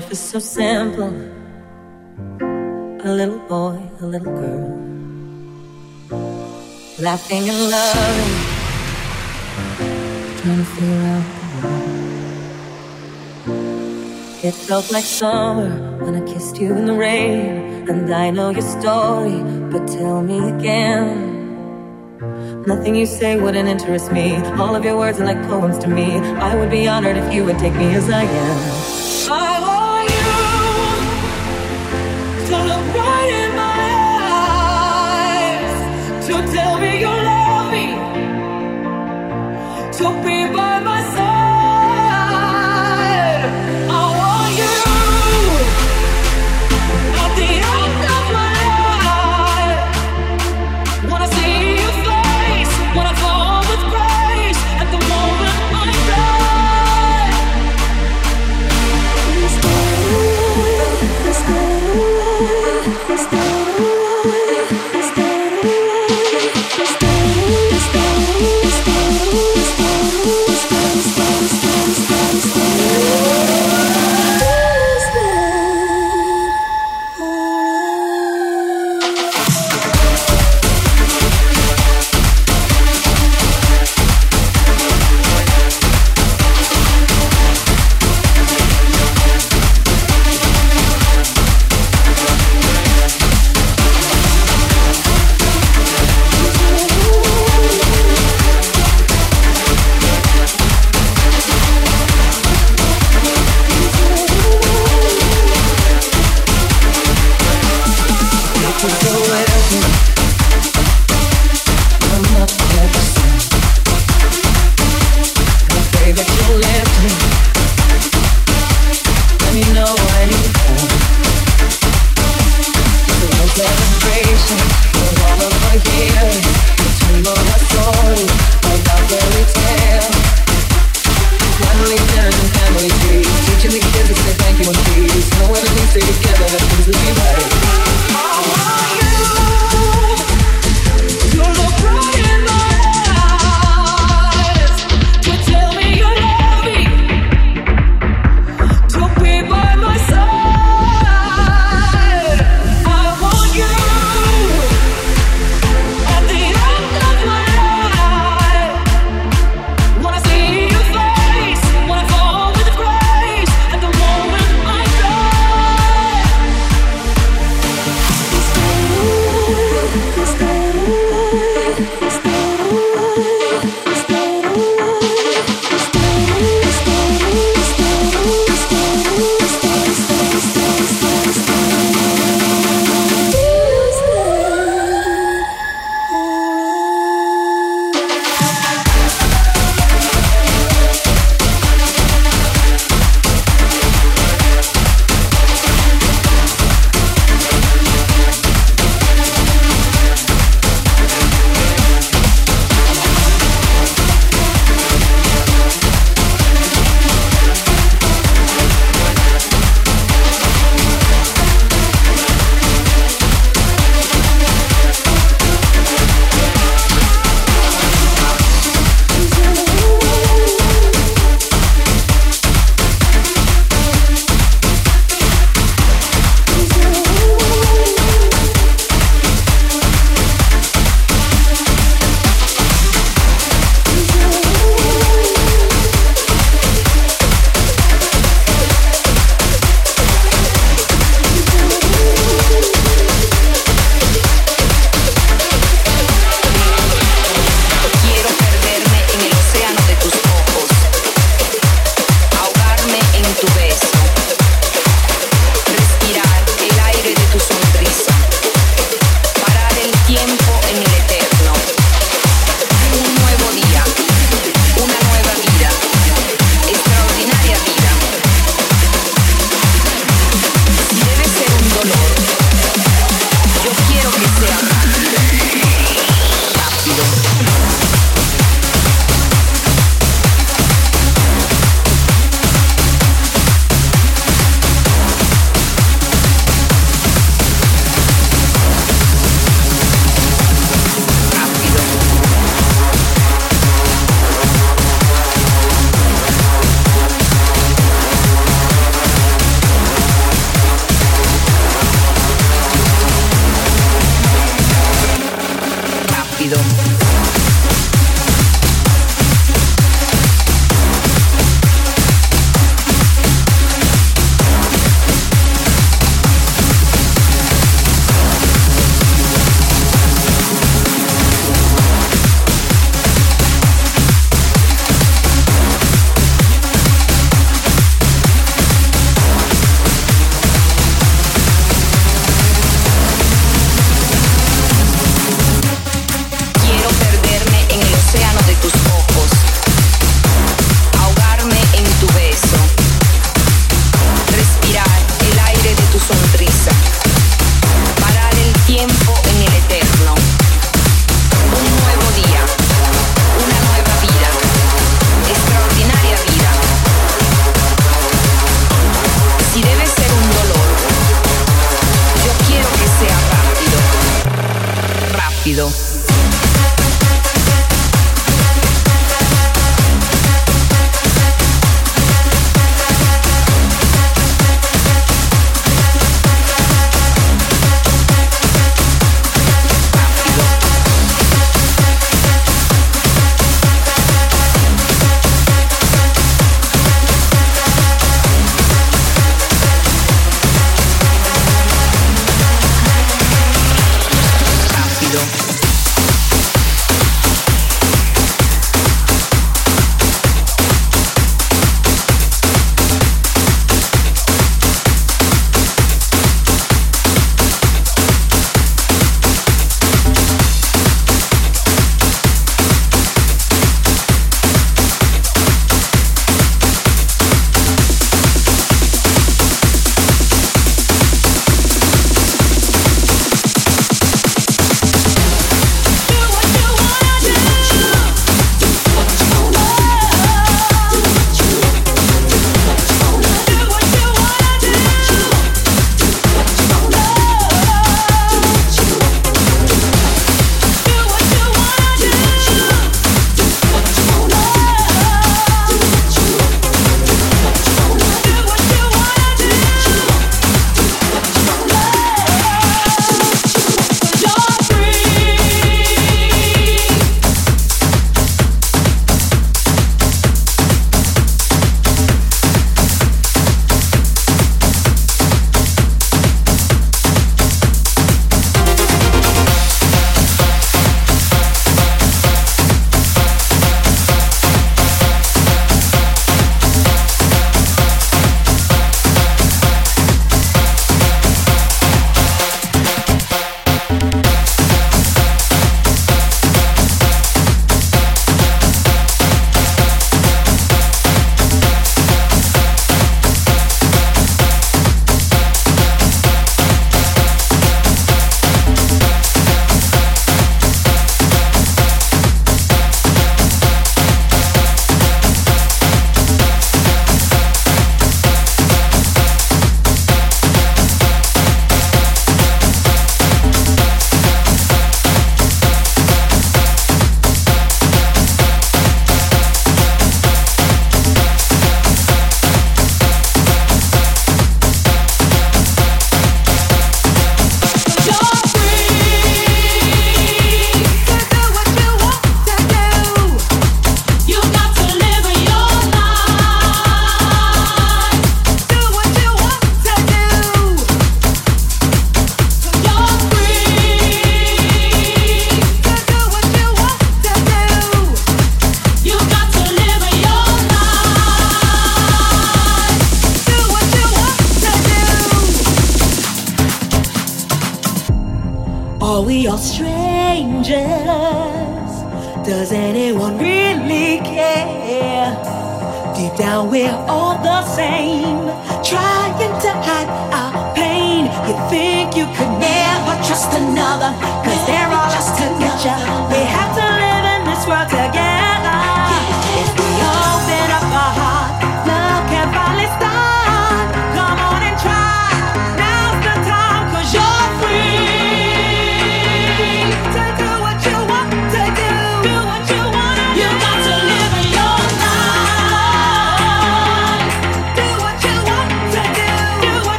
life is so simple. A little boy, a little girl, laughing and loving, trying to figure out the world. It felt like summer when I kissed you in the rain, and I know your story, but tell me again. Nothing you say wouldn't interest me. All of your words are like poems to me. I would be honored if you would take me as I am.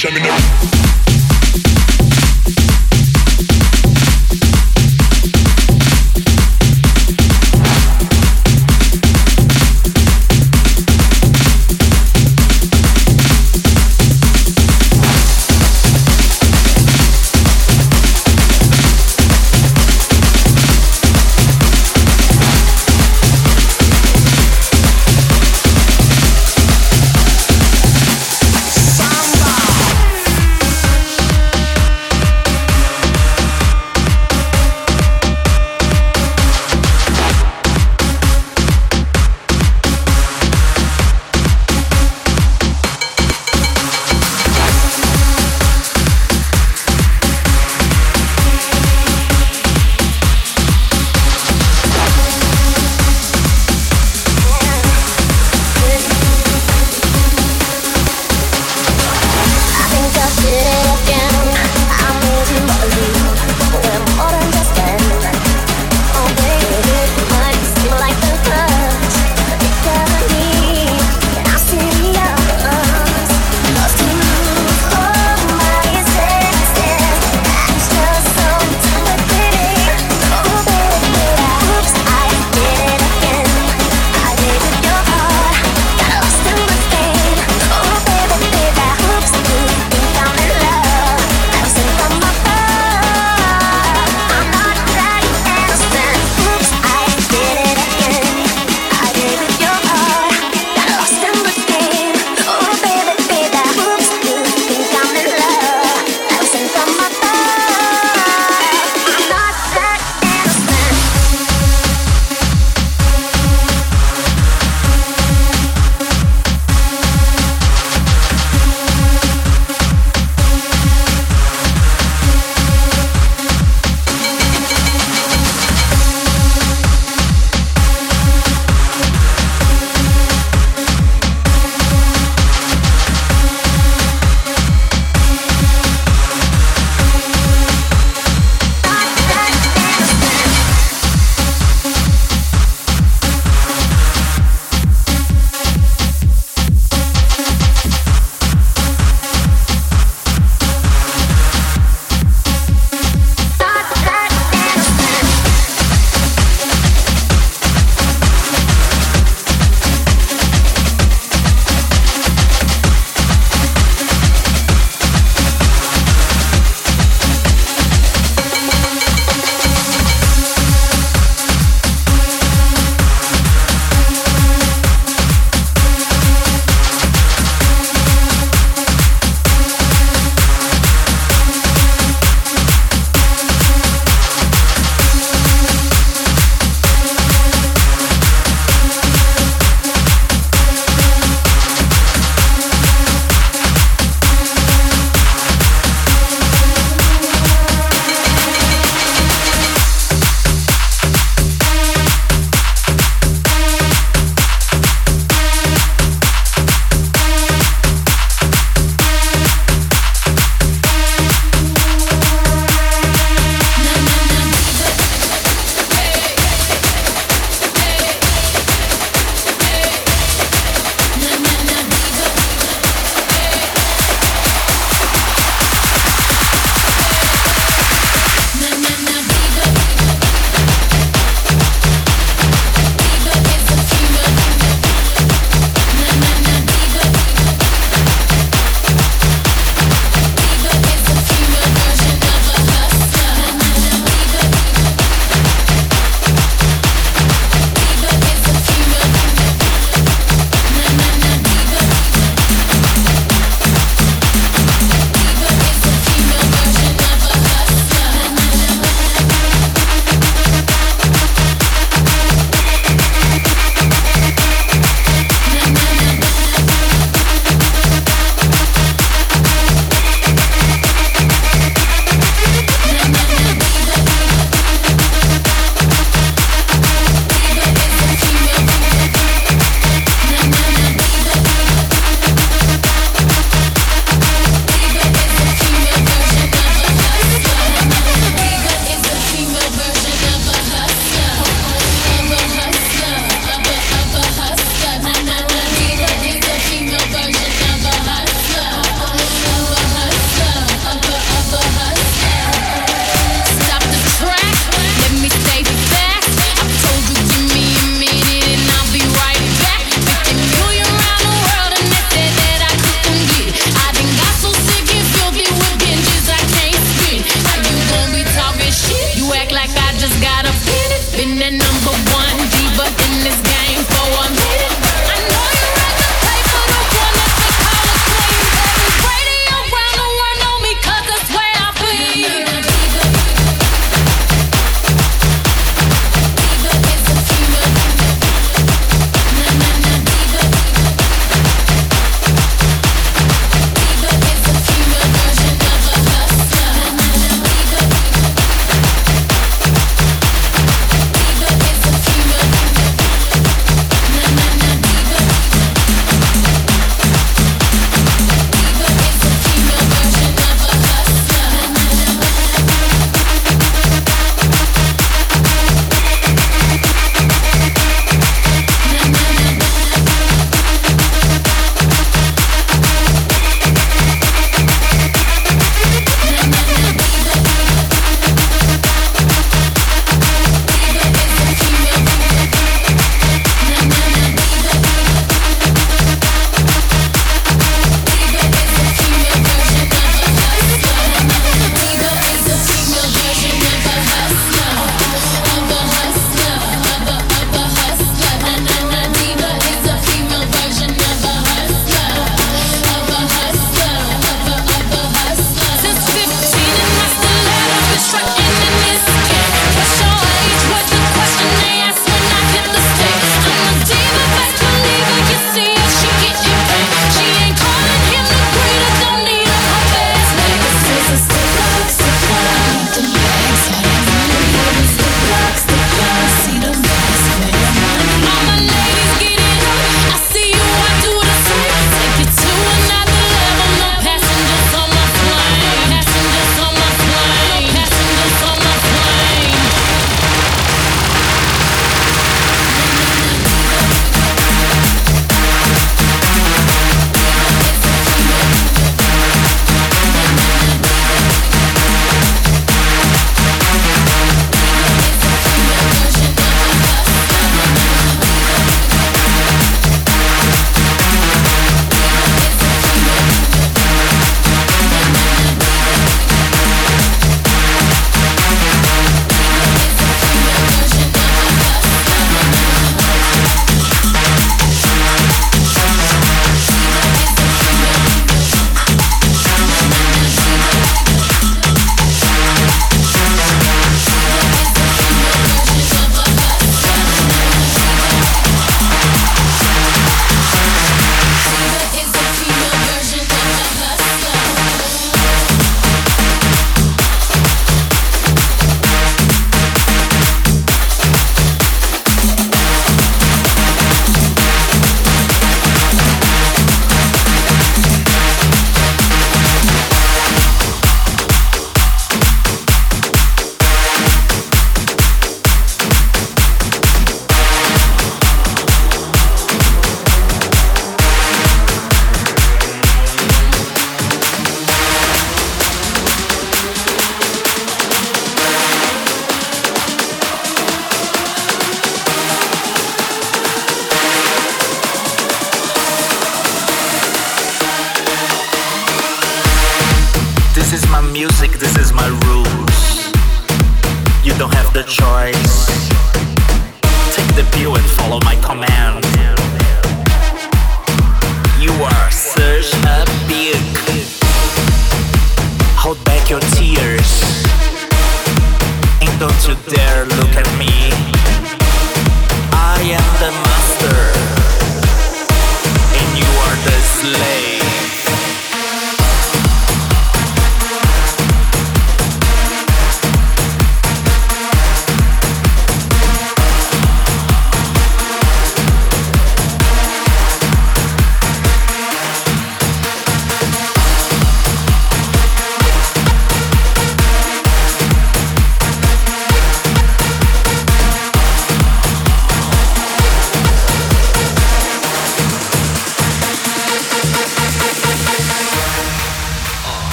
bitch, I'm in the.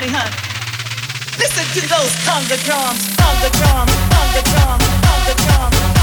Me, honey. Listen to those conga drums, conga drums, conga drums, conga drums.